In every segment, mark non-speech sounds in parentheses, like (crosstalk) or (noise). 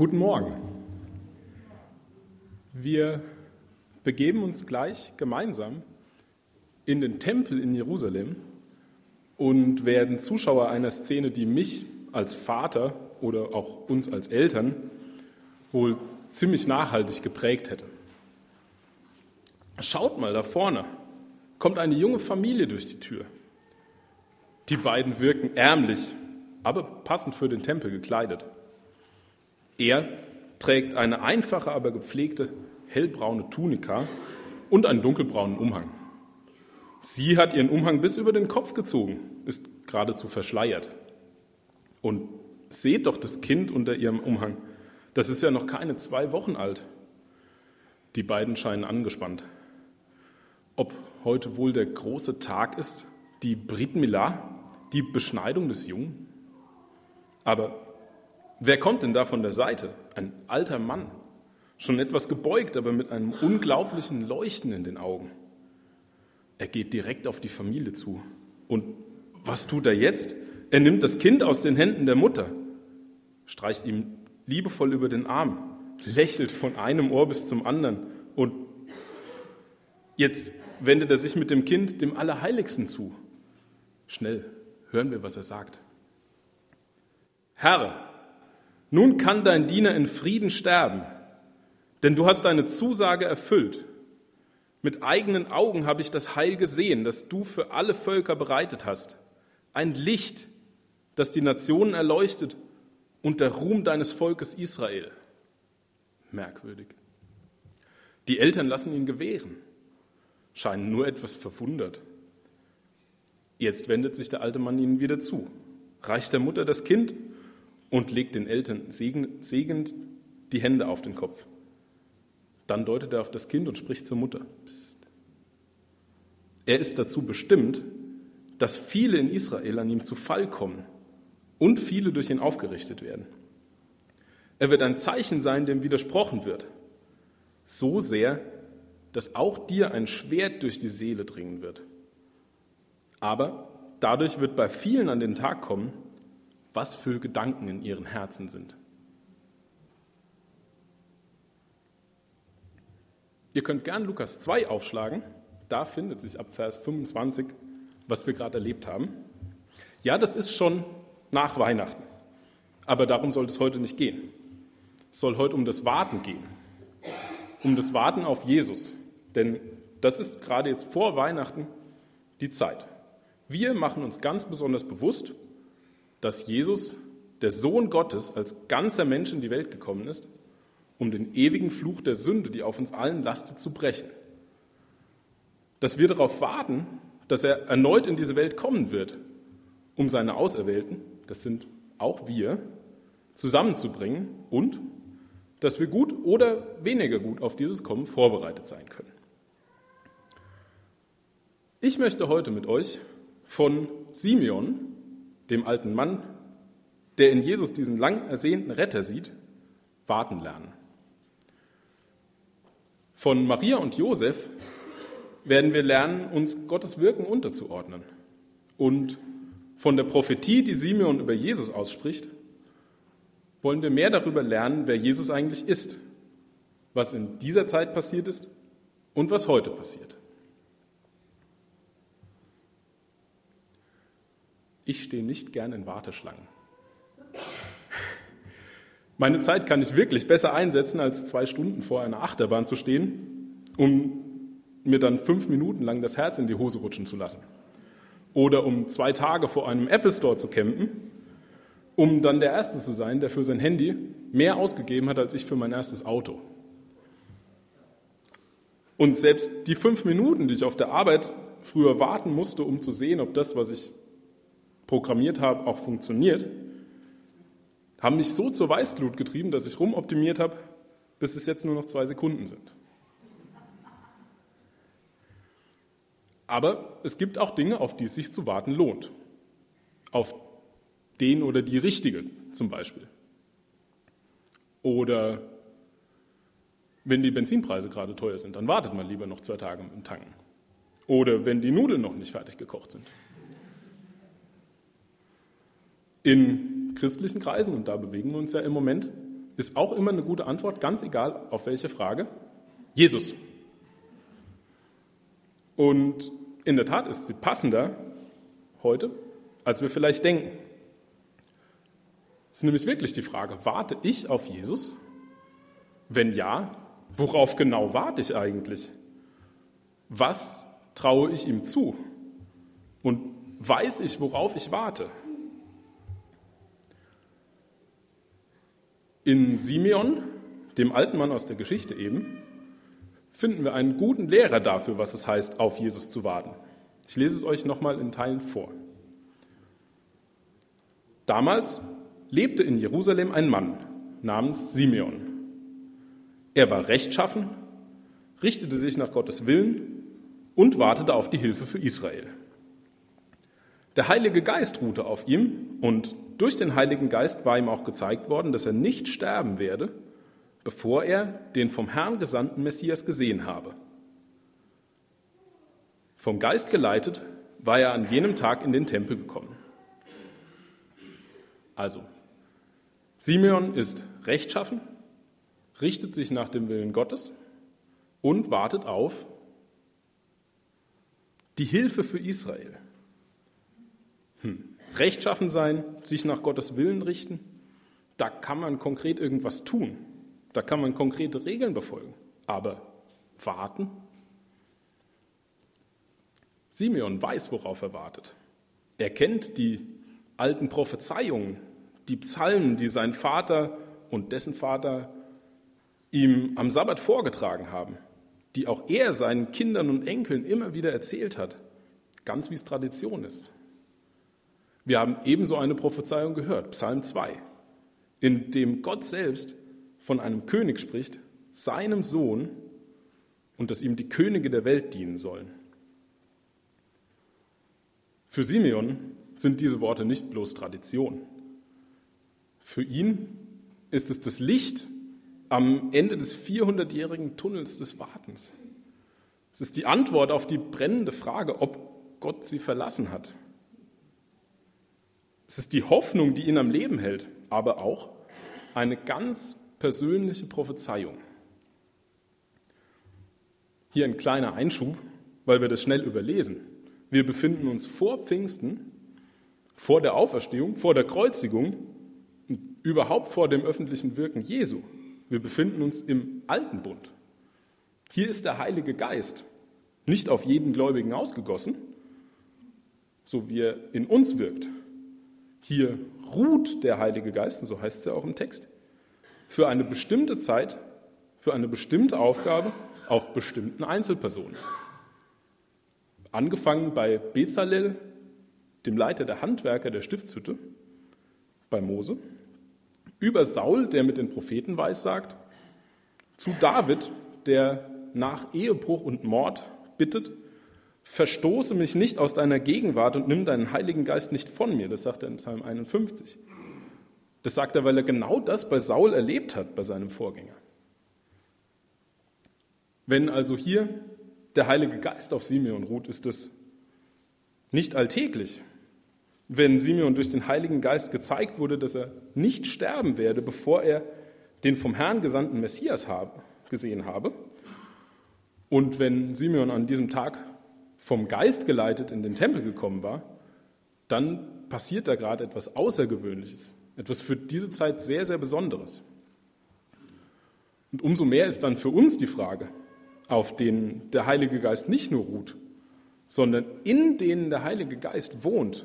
Guten Morgen. Wir begeben uns gleich gemeinsam in den Tempel in Jerusalem und werden Zuschauer einer Szene, die mich als Vater oder auch uns als Eltern wohl ziemlich nachhaltig geprägt hätte. Schaut mal, da vorne kommt eine junge Familie durch die Tür. Die beiden wirken ärmlich, aber passend für den Tempel gekleidet. Er trägt eine einfache, aber gepflegte hellbraune Tunika und einen dunkelbraunen Umhang. Sie hat ihren Umhang bis über den Kopf gezogen, ist geradezu verschleiert. Und seht doch das Kind unter ihrem Umhang. Das ist ja noch keine zwei Wochen alt. Die beiden scheinen angespannt. Ob heute wohl der große Tag ist, die Brit Milah, die Beschneidung des Jungen? Aber Wer kommt denn da von der Seite? Ein alter Mann, schon etwas gebeugt, aber mit einem unglaublichen Leuchten in den Augen. Er geht direkt auf die Familie zu. Und was tut er jetzt? Er nimmt das Kind aus den Händen der Mutter, streicht ihm liebevoll über den Arm, lächelt von einem Ohr bis zum anderen und jetzt wendet er sich mit dem Kind dem Allerheiligsten zu. Schnell hören wir, was er sagt. Herr, nun kann dein Diener in Frieden sterben, denn du hast deine Zusage erfüllt. Mit eigenen Augen habe ich das Heil gesehen, das du für alle Völker bereitet hast. Ein Licht, das die Nationen erleuchtet und der Ruhm deines Volkes Israel. Merkwürdig. Die Eltern lassen ihn gewähren, scheinen nur etwas verwundert. Jetzt wendet sich der alte Mann ihnen wieder zu, reicht der Mutter das Kind und legt den Eltern segend die Hände auf den Kopf. Dann deutet er auf das Kind und spricht zur Mutter. Psst. Er ist dazu bestimmt, dass viele in Israel an ihm zu Fall kommen und viele durch ihn aufgerichtet werden. Er wird ein Zeichen sein, dem widersprochen wird, so sehr, dass auch dir ein Schwert durch die Seele dringen wird. Aber dadurch wird bei vielen an den Tag kommen, was für Gedanken in ihren Herzen sind. Ihr könnt gern Lukas 2 aufschlagen. Da findet sich ab Vers 25, was wir gerade erlebt haben. Ja, das ist schon nach Weihnachten. Aber darum soll es heute nicht gehen. Es soll heute um das Warten gehen. Um das Warten auf Jesus. Denn das ist gerade jetzt vor Weihnachten die Zeit. Wir machen uns ganz besonders bewusst, dass Jesus, der Sohn Gottes, als ganzer Mensch in die Welt gekommen ist, um den ewigen Fluch der Sünde, die auf uns allen lastet, zu brechen. Dass wir darauf warten, dass er erneut in diese Welt kommen wird, um seine Auserwählten, das sind auch wir, zusammenzubringen und dass wir gut oder weniger gut auf dieses Kommen vorbereitet sein können. Ich möchte heute mit euch von Simeon, dem alten Mann, der in Jesus diesen lang ersehnten Retter sieht, warten lernen. Von Maria und Josef werden wir lernen, uns Gottes Wirken unterzuordnen. Und von der Prophetie, die Simeon über Jesus ausspricht, wollen wir mehr darüber lernen, wer Jesus eigentlich ist, was in dieser Zeit passiert ist und was heute passiert. Ich stehe nicht gern in Warteschlangen. Meine Zeit kann ich wirklich besser einsetzen, als zwei Stunden vor einer Achterbahn zu stehen, um mir dann fünf Minuten lang das Herz in die Hose rutschen zu lassen. Oder um zwei Tage vor einem Apple Store zu campen, um dann der Erste zu sein, der für sein Handy mehr ausgegeben hat als ich für mein erstes Auto. Und selbst die fünf Minuten, die ich auf der Arbeit früher warten musste, um zu sehen, ob das, was ich programmiert habe, auch funktioniert, haben mich so zur Weißglut getrieben, dass ich rumoptimiert habe, bis es jetzt nur noch zwei Sekunden sind. Aber es gibt auch Dinge, auf die es sich zu warten lohnt. Auf den oder die richtige zum Beispiel. Oder wenn die Benzinpreise gerade teuer sind, dann wartet man lieber noch zwei Tage mit dem Tanken. Oder wenn die Nudeln noch nicht fertig gekocht sind. In christlichen Kreisen, und da bewegen wir uns ja im Moment, ist auch immer eine gute Antwort, ganz egal auf welche Frage. Jesus. Und in der Tat ist sie passender heute, als wir vielleicht denken. Es ist nämlich wirklich die Frage, warte ich auf Jesus? Wenn ja, worauf genau warte ich eigentlich? Was traue ich ihm zu? Und weiß ich, worauf ich warte? In Simeon, dem alten Mann aus der Geschichte eben, finden wir einen guten Lehrer dafür, was es heißt, auf Jesus zu warten. Ich lese es euch nochmal in Teilen vor. Damals lebte in Jerusalem ein Mann namens Simeon. Er war rechtschaffen, richtete sich nach Gottes Willen und wartete auf die Hilfe für Israel. Der Heilige Geist ruhte auf ihm und durch den Heiligen Geist war ihm auch gezeigt worden, dass er nicht sterben werde, bevor er den vom Herrn gesandten Messias gesehen habe. Vom Geist geleitet war er an jenem Tag in den Tempel gekommen. Also, Simeon ist rechtschaffen, richtet sich nach dem Willen Gottes und wartet auf die Hilfe für Israel. Rechtschaffen sein, sich nach Gottes Willen richten, da kann man konkret irgendwas tun, da kann man konkrete Regeln befolgen. Aber warten? Simeon weiß, worauf er wartet. Er kennt die alten Prophezeiungen, die Psalmen, die sein Vater und dessen Vater ihm am Sabbat vorgetragen haben, die auch er seinen Kindern und Enkeln immer wieder erzählt hat, ganz wie es Tradition ist. Wir haben ebenso eine Prophezeiung gehört, Psalm 2, in dem Gott selbst von einem König spricht, seinem Sohn, und dass ihm die Könige der Welt dienen sollen. Für Simeon sind diese Worte nicht bloß Tradition. Für ihn ist es das Licht am Ende des 400-jährigen Tunnels des Wartens. Es ist die Antwort auf die brennende Frage, ob Gott sie verlassen hat. Es ist die Hoffnung, die ihn am Leben hält, aber auch eine ganz persönliche Prophezeiung. Hier ein kleiner Einschub, weil wir das schnell überlesen. Wir befinden uns vor Pfingsten, vor der Auferstehung, vor der Kreuzigung überhaupt vor dem öffentlichen Wirken Jesu. Wir befinden uns im alten Bund. Hier ist der Heilige Geist nicht auf jeden Gläubigen ausgegossen, so wie er in uns wirkt. Hier ruht der Heilige Geist, und so heißt es ja auch im Text, für eine bestimmte Zeit, für eine bestimmte Aufgabe auf bestimmten Einzelpersonen. Angefangen bei Bezalel, dem Leiter der Handwerker der Stiftshütte, bei Mose, über Saul, der mit den Propheten weissagt, zu David, der nach Ehebruch und Mord bittet, verstoße mich nicht aus deiner Gegenwart und nimm deinen Heiligen Geist nicht von mir. Das sagt er in Psalm 51. Das sagt er, weil er genau das bei Saul erlebt hat, bei seinem Vorgänger. Wenn also hier der Heilige Geist auf Simeon ruht, ist das nicht alltäglich, wenn Simeon durch den Heiligen Geist gezeigt wurde, dass er nicht sterben werde, bevor er den vom Herrn gesandten Messias habe, gesehen habe. Und wenn Simeon an diesem Tag vom Geist geleitet in den Tempel gekommen war, dann passiert da gerade etwas Außergewöhnliches, etwas für diese Zeit sehr, sehr Besonderes. Und umso mehr ist dann für uns die Frage, auf denen der Heilige Geist nicht nur ruht, sondern in denen der Heilige Geist wohnt,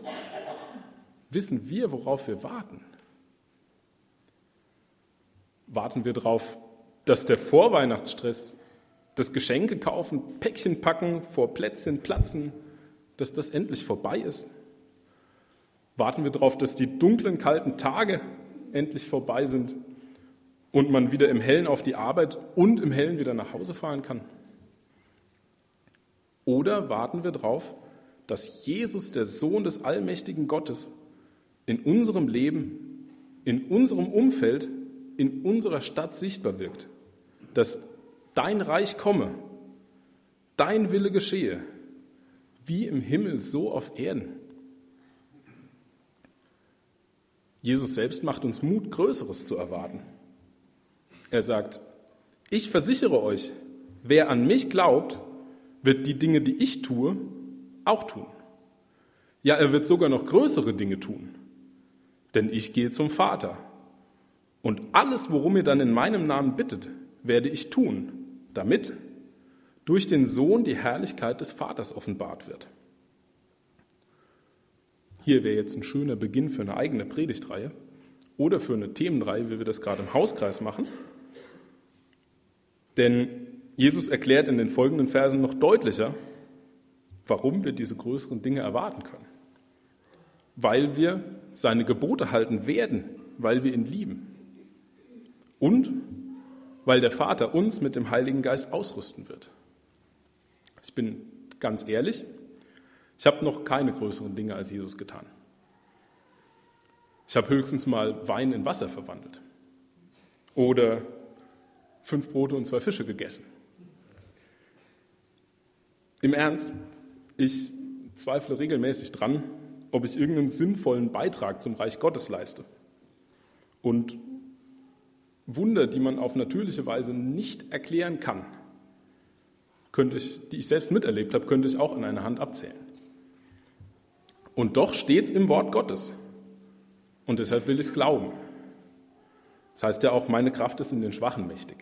wissen wir, worauf wir warten? Warten wir darauf, dass der Vorweihnachtsstress, das Geschenke kaufen, Päckchen packen, vor Plätzchen platzen, dass das endlich vorbei ist? Warten wir darauf, dass die dunklen, kalten Tage endlich vorbei sind und man wieder im Hellen auf die Arbeit und im Hellen wieder nach Hause fahren kann? Oder warten wir darauf, dass Jesus, der Sohn des allmächtigen Gottes, in unserem Leben, in unserem Umfeld, in unserer Stadt sichtbar wirkt. Dass dein Reich komme, dein Wille geschehe, wie im Himmel, so auf Erden. Jesus selbst macht uns Mut, Größeres zu erwarten. Er sagt, ich versichere euch, wer an mich glaubt, wird die Dinge, die ich tue, auch tun. Ja, er wird sogar noch größere Dinge tun, denn ich gehe zum Vater. Und alles, worum ihr dann in meinem Namen bittet, werde ich tun, damit durch den Sohn die Herrlichkeit des Vaters offenbart wird. Hier wäre jetzt ein schöner Beginn für eine eigene Predigtreihe oder für eine Themenreihe, wie wir das gerade im Hauskreis machen. Denn Jesus erklärt in den folgenden Versen noch deutlicher, warum wir diese größeren Dinge erwarten können. Weil wir seine Gebote halten werden, weil wir ihn lieben. Und weil der Vater uns mit dem Heiligen Geist ausrüsten wird. Ich bin ganz ehrlich, ich habe noch keine größeren Dinge als Jesus getan. Ich habe höchstens mal Wein in Wasser verwandelt oder fünf Brote und zwei Fische gegessen. Im Ernst, ich zweifle regelmäßig dran, ob ich irgendeinen sinnvollen Beitrag zum Reich Gottes leiste. Und Wunder, die man auf natürliche Weise nicht erklären kann, könnte ich, die ich selbst miterlebt habe, könnte ich auch an einer Hand abzählen. Und doch steht es im Wort Gottes. Und deshalb will ich es glauben. Das heißt ja auch, meine Kraft ist in den Schwachen mächtig.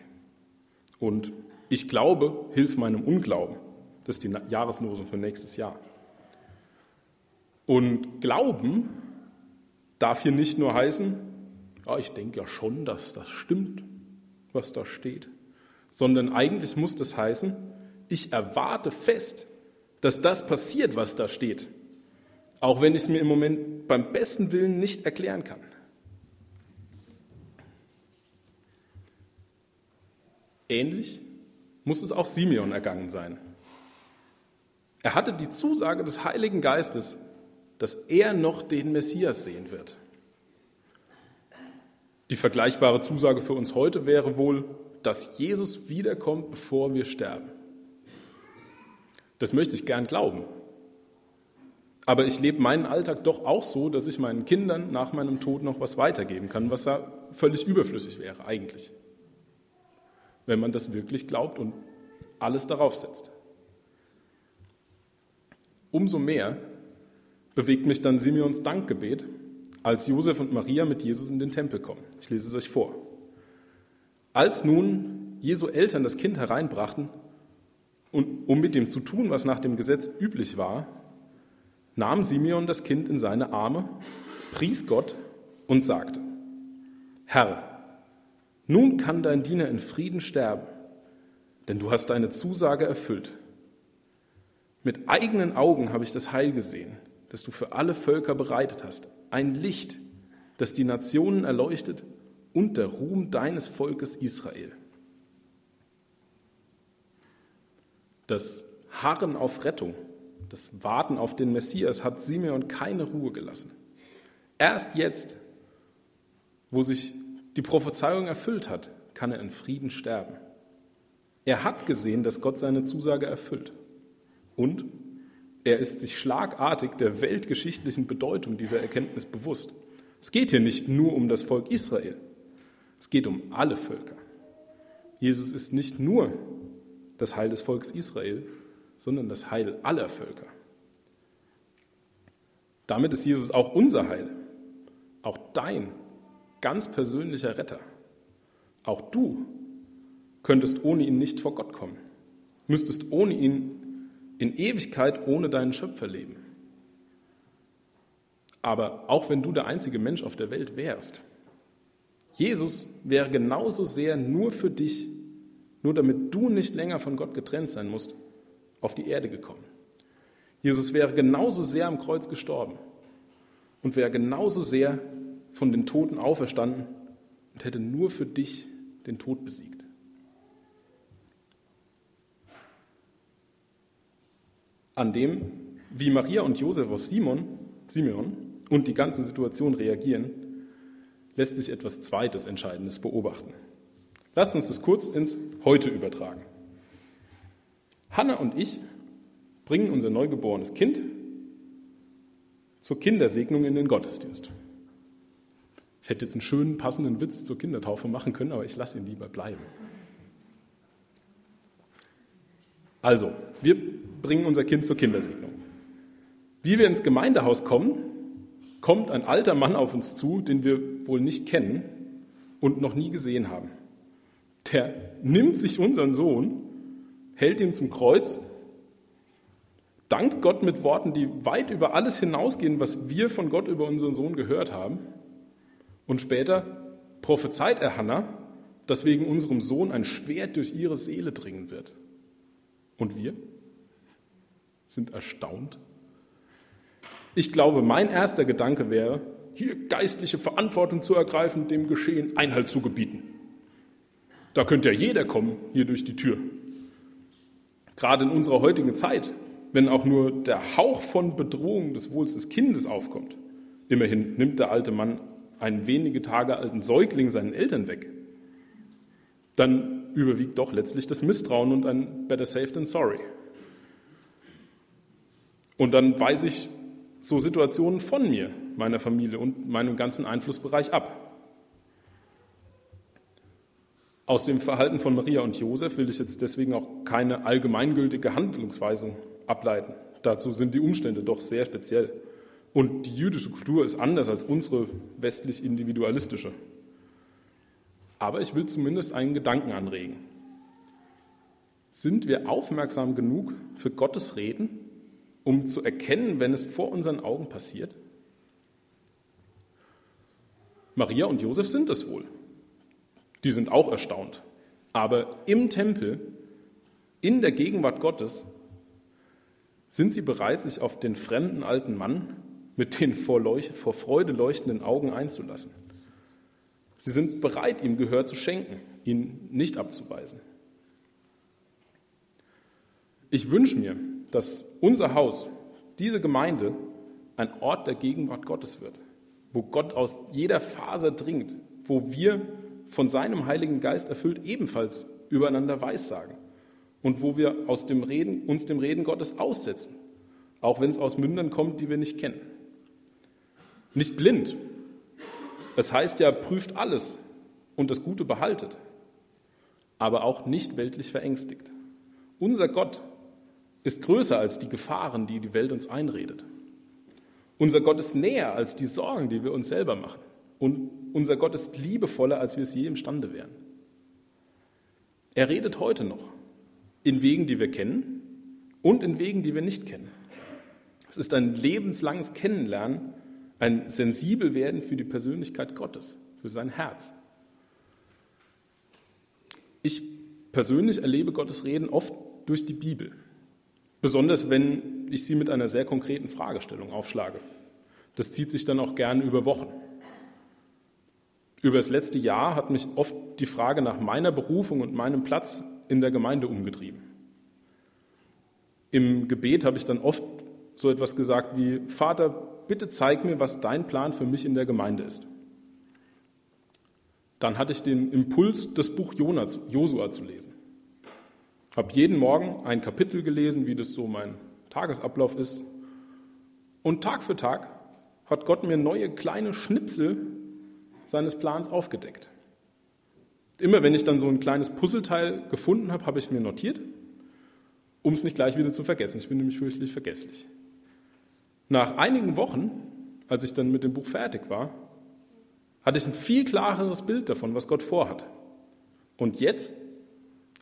Und ich glaube, hilf meinem Unglauben. Das ist die Jahreslosung für nächstes Jahr. Und Glauben darf hier nicht nur heißen, ja, ich denke ja schon, dass das stimmt, was da steht, sondern eigentlich muss das heißen, ich erwarte fest, dass das passiert, was da steht auch wenn ich es mir im Moment beim besten Willen nicht erklären kann. Ähnlich muss es auch Simeon ergangen sein. Er hatte die Zusage des Heiligen Geistes, dass er noch den Messias sehen wird. Die vergleichbare Zusage für uns heute wäre wohl, dass Jesus wiederkommt, bevor wir sterben. Das möchte ich gern glauben. Aber ich lebe meinen Alltag doch auch so, dass ich meinen Kindern nach meinem Tod noch was weitergeben kann, was ja völlig überflüssig wäre eigentlich. Wenn man das wirklich glaubt und alles darauf setzt. Umso mehr bewegt mich dann Simeons Dankgebet, als Josef und Maria mit Jesus in den Tempel kommen. Ich lese es euch vor. Als nun Jesu Eltern das Kind hereinbrachten, um mit dem zu tun, was nach dem Gesetz üblich war, nahm Simeon das Kind in seine Arme, pries Gott und sagte, Herr, nun kann dein Diener in Frieden sterben, denn du hast deine Zusage erfüllt. Mit eigenen Augen habe ich das Heil gesehen, das du für alle Völker bereitet hast, ein Licht, das die Nationen erleuchtet und der Ruhm deines Volkes Israel. Das Harren auf Rettung das Warten auf den Messias hat Simeon keine Ruhe gelassen. Erst jetzt, wo sich die Prophezeiung erfüllt hat, kann er in Frieden sterben. Er hat gesehen, dass Gott seine Zusage erfüllt. Und er ist sich schlagartig der weltgeschichtlichen Bedeutung dieser Erkenntnis bewusst. Es geht hier nicht nur um das Volk Israel, es geht um alle Völker. Jesus ist nicht nur das Heil des Volkes Israel, sondern das Heil aller Völker. Damit ist Jesus auch unser Heil, auch dein ganz persönlicher Retter. Auch du könntest ohne ihn nicht vor Gott kommen, müsstest ohne ihn in Ewigkeit ohne deinen Schöpfer leben. Aber auch wenn du der einzige Mensch auf der Welt wärst, Jesus wäre genauso sehr nur für dich, nur damit du nicht länger von Gott getrennt sein musst, auf die Erde gekommen. Jesus wäre genauso sehr am Kreuz gestorben und wäre genauso sehr von den Toten auferstanden und hätte nur für dich den Tod besiegt. An dem, wie Maria und Josef auf Simon, Simeon und die ganze Situation reagieren, lässt sich etwas Zweites Entscheidendes beobachten. Lasst uns das kurz ins Heute übertragen. Hanna und ich bringen unser neugeborenes Kind zur Kindersegnung in den Gottesdienst. Ich hätte jetzt einen schönen, passenden Witz zur Kindertaufe machen können, aber ich lasse ihn lieber bleiben. Also, wir bringen unser Kind zur Kindersegnung. Wie wir ins Gemeindehaus kommen, kommt ein alter Mann auf uns zu, den wir wohl nicht kennen und noch nie gesehen haben. Der nimmt sich unseren Sohn, hält ihn zum Kreuz, dankt Gott mit Worten, die weit über alles hinausgehen, was wir von Gott über unseren Sohn gehört haben. Und später prophezeit er Hannah, dass wegen unserem Sohn ein Schwert durch ihre Seele dringen wird. Und wir sind erstaunt ich glaube, mein erster Gedanke wäre, hier geistliche Verantwortung zu ergreifen, dem Geschehen Einhalt zu gebieten. Da könnte ja jeder kommen, hier durch die Tür. Gerade in unserer heutigen Zeit, wenn auch nur der Hauch von Bedrohung des Wohls des Kindes aufkommt. Immerhin nimmt der alte Mann einen wenige Tage alten Säugling seinen Eltern weg. Dann überwiegt doch letztlich das Misstrauen und ein Better safe than sorry. Und dann weiß ich so Situationen von mir, meiner Familie und meinem ganzen Einflussbereich ab. Aus dem Verhalten von Maria und Josef will ich jetzt deswegen auch keine allgemeingültige Handlungsweisung ableiten. Dazu sind die Umstände doch sehr speziell. Und die jüdische Kultur ist anders als unsere westlich individualistische. Aber ich will zumindest einen Gedanken anregen. Sind wir aufmerksam genug für Gottes Reden um zu erkennen, wenn es vor unseren Augen passiert? Maria und Josef sind es wohl. Die sind auch erstaunt. Aber im Tempel, in der Gegenwart Gottes, sind sie bereit, sich auf den fremden alten Mann mit den vor, vor Freude leuchtenden Augen einzulassen. Sie sind bereit, ihm Gehör zu schenken, ihn nicht abzuweisen. Ich wünsche mir, dass unser Haus, diese Gemeinde, ein Ort der Gegenwart Gottes wird, wo Gott aus jeder Faser dringt, wo wir von seinem Heiligen Geist erfüllt ebenfalls übereinander weissagen und wo wir aus dem Reden, uns dem Reden Gottes aussetzen, auch wenn es aus Mündern kommt, die wir nicht kennen. Nicht blind. Es heißt ja, prüft alles und das Gute behaltet, aber auch nicht weltlich verängstigt. Unser Gott ist größer als die Gefahren, die die Welt uns einredet. Unser Gott ist näher als die Sorgen, die wir uns selber machen. Und unser Gott ist liebevoller, als wir es je imstande wären. Er redet heute noch in Wegen, die wir kennen und in Wegen, die wir nicht kennen. Es ist ein lebenslanges Kennenlernen, ein sensibel werden für die Persönlichkeit Gottes, für sein Herz. Ich persönlich erlebe Gottes Reden oft durch die Bibel. Besonders wenn ich sie mit einer sehr konkreten Fragestellung aufschlage. Das zieht sich dann auch gerne über Wochen. Über das letzte Jahr hat mich oft die Frage nach meiner Berufung und meinem Platz in der Gemeinde umgetrieben. Im Gebet habe ich dann oft so etwas gesagt wie, Vater, bitte zeig mir, was dein Plan für mich in der Gemeinde ist. Dann hatte ich den Impuls, das Buch Josua zu lesen. Habe jeden Morgen ein Kapitel gelesen, wie das so mein Tagesablauf ist. Und Tag für Tag hat Gott mir neue kleine Schnipsel seines Plans aufgedeckt. Immer wenn ich dann so ein kleines Puzzleteil gefunden habe, habe ich mir notiert, um es nicht gleich wieder zu vergessen. Ich bin nämlich fürchterlich vergesslich. Nach einigen Wochen, als ich dann mit dem Buch fertig war, hatte ich ein viel klareres Bild davon, was Gott vorhat. Und jetzt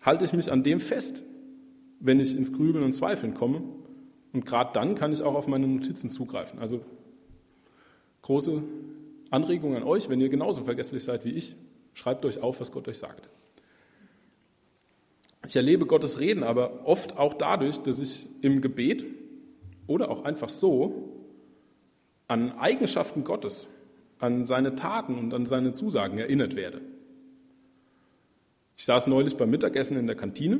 halte ich mich an dem fest, wenn ich ins Grübeln und Zweifeln komme. Und gerade dann kann ich auch auf meine Notizen zugreifen. Also große Anregung an euch, wenn ihr genauso vergesslich seid wie ich, schreibt euch auf, was Gott euch sagt. Ich erlebe Gottes Reden aber oft auch dadurch, dass ich im Gebet oder auch einfach so an Eigenschaften Gottes, an seine Taten und an seine Zusagen erinnert werde. Ich saß neulich beim Mittagessen in der Kantine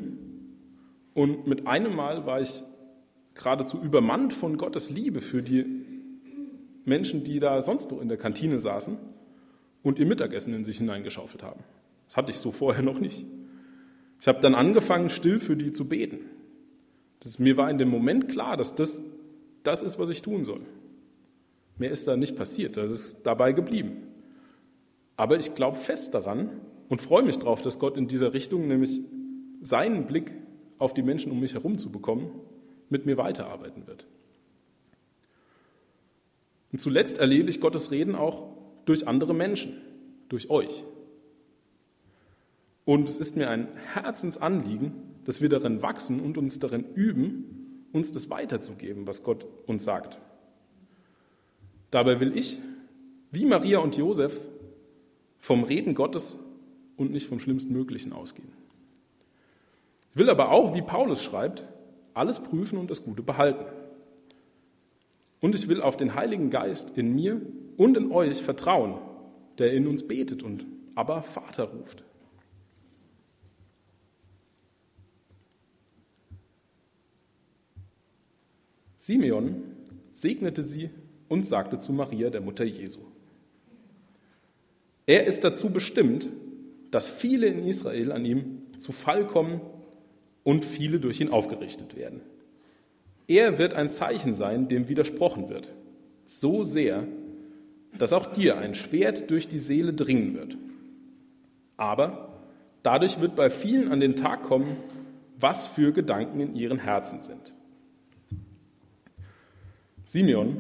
und mit einem Mal war ich geradezu übermannt von Gottes Liebe für die Menschen, die da sonst noch in der Kantine saßen und ihr Mittagessen in sich hineingeschaufelt haben. Das hatte ich so vorher noch nicht. Ich habe dann angefangen, still für die zu beten. Das, mir war in dem Moment klar, dass das das ist, was ich tun soll. Mehr ist da nicht passiert, das ist dabei geblieben. Aber ich glaube fest daran und freue mich darauf, dass Gott in dieser Richtung, nämlich seinen Blick auf die Menschen um mich herum zu bekommen, mit mir weiterarbeiten wird. Und zuletzt erlebe ich Gottes Reden auch durch andere Menschen, durch euch. Und es ist mir ein Herzensanliegen, dass wir darin wachsen und uns darin üben, uns das weiterzugeben, was Gott uns sagt. Dabei will ich, wie Maria und Josef, vom Reden Gottes und nicht vom Schlimmstmöglichen ausgehen. Ich will aber auch, wie Paulus schreibt, alles prüfen und das Gute behalten. Und ich will auf den Heiligen Geist in mir und in euch vertrauen, der in uns betet und aber Vater ruft. Simeon segnete sie und sagte zu Maria, der Mutter Jesu. Er ist dazu bestimmt, dass viele in Israel an ihm zu Fall kommen und viele durch ihn aufgerichtet werden. Er wird ein Zeichen sein, dem widersprochen wird, so sehr, dass auch dir ein Schwert durch die Seele dringen wird. Aber dadurch wird bei vielen an den Tag kommen, was für Gedanken in ihren Herzen sind. Simeon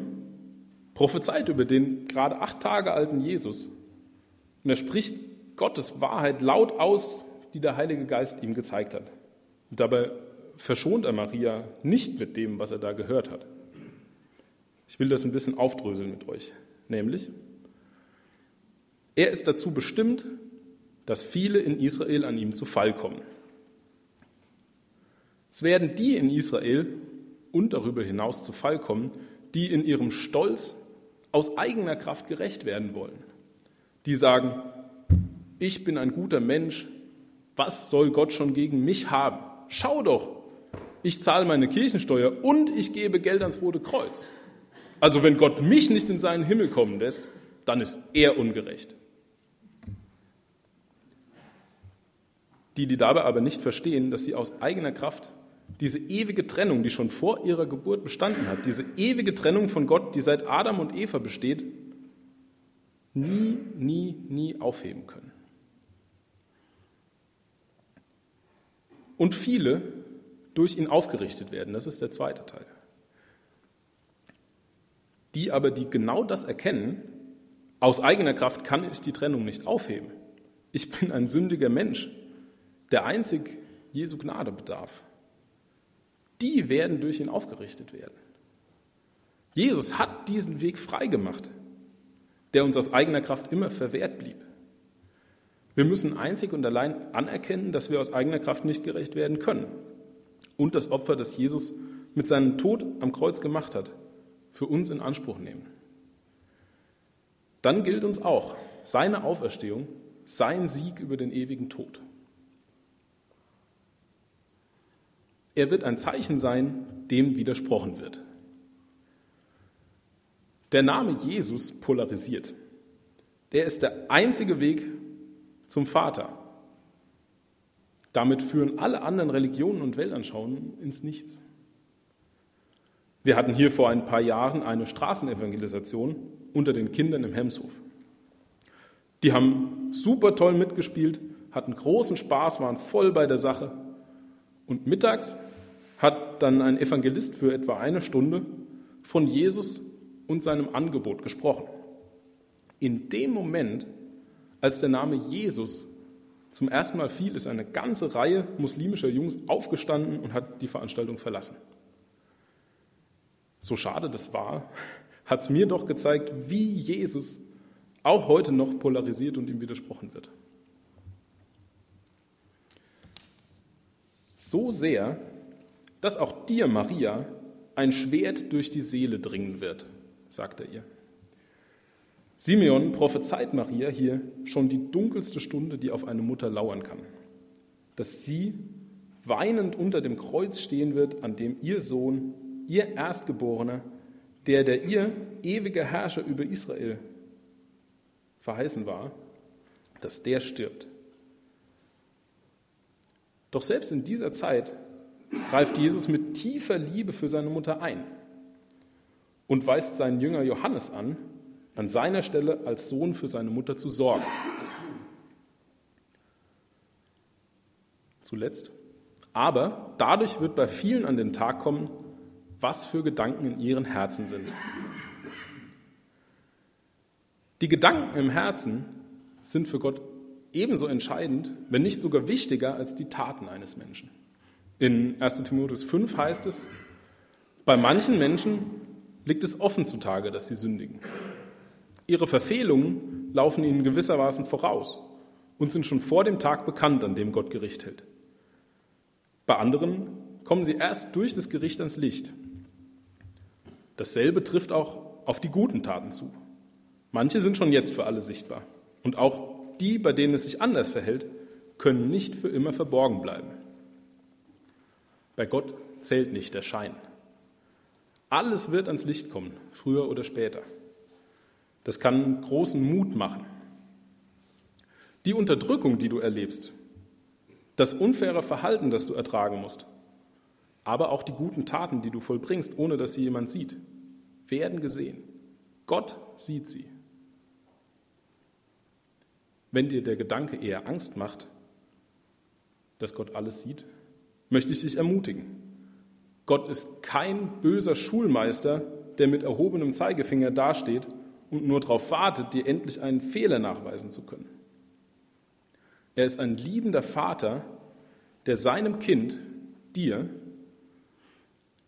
prophezeit über den gerade acht Tage alten Jesus und er spricht Gottes Wahrheit laut aus, die der Heilige Geist ihm gezeigt hat. Und dabei verschont er Maria nicht mit dem, was er da gehört hat. Ich will das ein bisschen aufdröseln mit euch. Nämlich, er ist dazu bestimmt, dass viele in Israel an ihm zu Fall kommen. Es werden die in Israel und darüber hinaus zu Fall kommen, die in ihrem Stolz aus eigener Kraft gerecht werden wollen. Die sagen, ich bin ein guter Mensch, was soll Gott schon gegen mich haben? Schau doch, ich zahle meine Kirchensteuer und ich gebe Geld ans Rote Kreuz. Also wenn Gott mich nicht in seinen Himmel kommen lässt, dann ist er ungerecht. Die, die dabei aber nicht verstehen, dass sie aus eigener Kraft diese ewige Trennung, die schon vor ihrer Geburt bestanden hat, diese ewige Trennung von Gott, die seit Adam und Eva besteht, nie, nie, nie aufheben können. Und viele durch ihn aufgerichtet werden, das ist der zweite Teil. Die aber, die genau das erkennen, aus eigener Kraft kann ich die Trennung nicht aufheben. Ich bin ein sündiger Mensch, der einzig Jesu Gnade bedarf die werden durch ihn aufgerichtet werden. Jesus hat diesen Weg freigemacht, der uns aus eigener Kraft immer verwehrt blieb. Wir müssen einzig und allein anerkennen, dass wir aus eigener Kraft nicht gerecht werden können und das Opfer, das Jesus mit seinem Tod am Kreuz gemacht hat, für uns in Anspruch nehmen. Dann gilt uns auch seine Auferstehung, sein Sieg über den ewigen Tod. Er wird ein Zeichen sein, dem widersprochen wird. Der Name Jesus polarisiert. Der ist der einzige Weg zum Vater. Damit führen alle anderen Religionen und Weltanschauungen ins Nichts. Wir hatten hier vor ein paar Jahren eine Straßenevangelisation unter den Kindern im Hemshof. Die haben super toll mitgespielt, hatten großen Spaß, waren voll bei der Sache. Und mittags hat dann ein Evangelist für etwa eine Stunde von Jesus und seinem Angebot gesprochen. In dem Moment, als der Name Jesus zum ersten Mal fiel, ist eine ganze Reihe muslimischer Jungs aufgestanden und hat die Veranstaltung verlassen. So schade das war, (laughs) hat es mir doch gezeigt, wie Jesus auch heute noch polarisiert und ihm widersprochen wird. So sehr, dass auch dir, Maria, ein Schwert durch die Seele dringen wird, sagt er ihr. Simeon prophezeit Maria hier schon die dunkelste Stunde, die auf eine Mutter lauern kann, dass sie weinend unter dem Kreuz stehen wird, an dem ihr Sohn, ihr Erstgeborener, der der ihr ewige Herrscher über Israel verheißen war, dass der stirbt. Doch selbst in dieser Zeit greift Jesus mit tiefer Liebe für seine Mutter ein und weist seinen Jünger Johannes an, an seiner Stelle als Sohn für seine Mutter zu sorgen. Zuletzt. Aber dadurch wird bei vielen an den Tag kommen, was für Gedanken in ihren Herzen sind. Die Gedanken im Herzen sind für Gott ebenso entscheidend, wenn nicht sogar wichtiger als die Taten eines Menschen. In 1 Timotheus 5 heißt es, bei manchen Menschen liegt es offen zutage, dass sie sündigen. Ihre Verfehlungen laufen ihnen gewissermaßen voraus und sind schon vor dem Tag bekannt, an dem Gott Gericht hält. Bei anderen kommen sie erst durch das Gericht ans Licht. Dasselbe trifft auch auf die guten Taten zu. Manche sind schon jetzt für alle sichtbar. Und auch die, bei denen es sich anders verhält, können nicht für immer verborgen bleiben. Bei Gott zählt nicht der Schein. Alles wird ans Licht kommen, früher oder später. Das kann großen Mut machen. Die Unterdrückung, die du erlebst, das unfaire Verhalten, das du ertragen musst, aber auch die guten Taten, die du vollbringst, ohne dass sie jemand sieht, werden gesehen. Gott sieht sie. Wenn dir der Gedanke eher Angst macht, dass Gott alles sieht, möchte ich dich ermutigen. Gott ist kein böser Schulmeister, der mit erhobenem Zeigefinger dasteht und nur darauf wartet, dir endlich einen Fehler nachweisen zu können. Er ist ein liebender Vater, der seinem Kind, dir,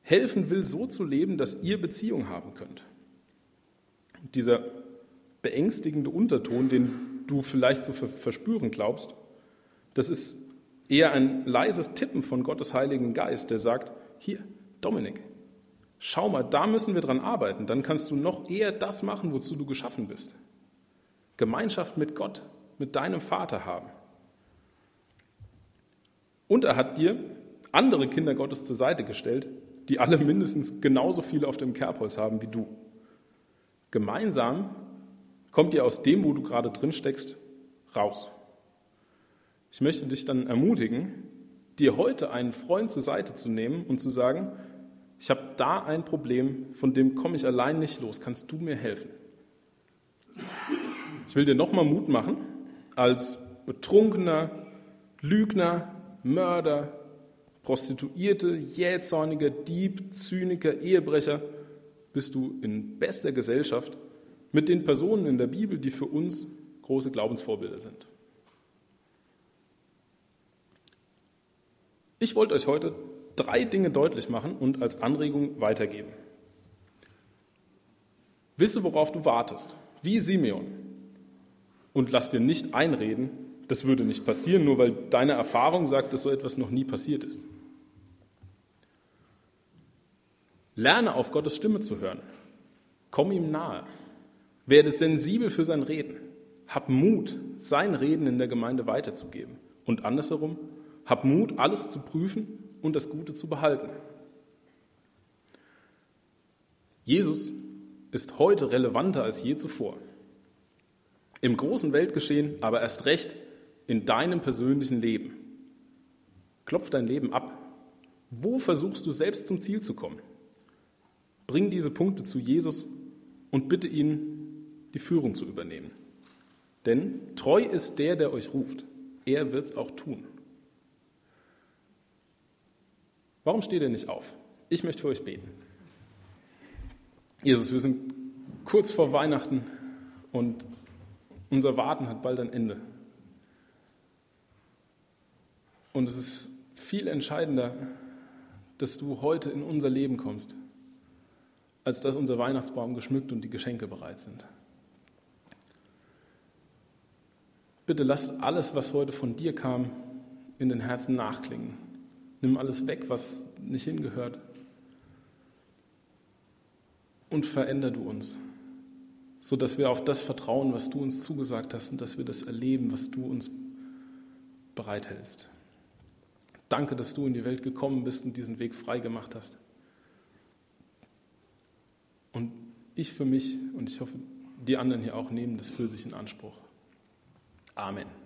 helfen will, so zu leben, dass ihr Beziehung haben könnt. Dieser beängstigende Unterton, den du vielleicht zu verspüren glaubst, das ist eher ein leises Tippen von Gottes Heiligen Geist, der sagt, hier, Dominik, schau mal, da müssen wir dran arbeiten, dann kannst du noch eher das machen, wozu du geschaffen bist. Gemeinschaft mit Gott, mit deinem Vater haben. Und er hat dir andere Kinder Gottes zur Seite gestellt, die alle (laughs) mindestens genauso viele auf dem Kerbholz haben wie du. Gemeinsam kommt ihr aus dem, wo du gerade drin steckst, raus. Ich möchte dich dann ermutigen, dir heute einen Freund zur Seite zu nehmen und zu sagen, ich habe da ein Problem, von dem komme ich allein nicht los, kannst du mir helfen? Ich will dir nochmal Mut machen, als betrunkener, Lügner, Mörder, Prostituierte, jähzorniger Dieb, Zyniker, Ehebrecher, bist du in bester Gesellschaft mit den Personen in der Bibel, die für uns große Glaubensvorbilder sind. Ich wollte euch heute drei Dinge deutlich machen und als Anregung weitergeben. Wisse, worauf du wartest, wie Simeon. Und lass dir nicht einreden, das würde nicht passieren, nur weil deine Erfahrung sagt, dass so etwas noch nie passiert ist. Lerne auf Gottes Stimme zu hören. Komm ihm nahe. Werde sensibel für sein Reden. Hab Mut, sein Reden in der Gemeinde weiterzugeben. Und andersherum, hab Mut, alles zu prüfen und das Gute zu behalten. Jesus ist heute relevanter als je zuvor. Im großen Weltgeschehen, aber erst recht in deinem persönlichen Leben. Klopf dein Leben ab. Wo versuchst du selbst zum Ziel zu kommen? Bring diese Punkte zu Jesus und bitte ihn, die Führung zu übernehmen. Denn treu ist der, der euch ruft. Er wird es auch tun. Warum steht ihr nicht auf? Ich möchte für euch beten. Jesus, wir sind kurz vor Weihnachten und unser Warten hat bald ein Ende. Und es ist viel entscheidender, dass du heute in unser Leben kommst, als dass unser Weihnachtsbaum geschmückt und die Geschenke bereit sind. Bitte lass alles, was heute von dir kam, in den Herzen nachklingen. Nimm alles weg, was nicht hingehört. Und veränder du uns, sodass wir auf das vertrauen, was du uns zugesagt hast und dass wir das erleben, was du uns bereithältst. Danke, dass du in die Welt gekommen bist und diesen Weg frei gemacht hast. Und ich für mich und ich hoffe, die anderen hier auch nehmen das für sich in Anspruch. Amen.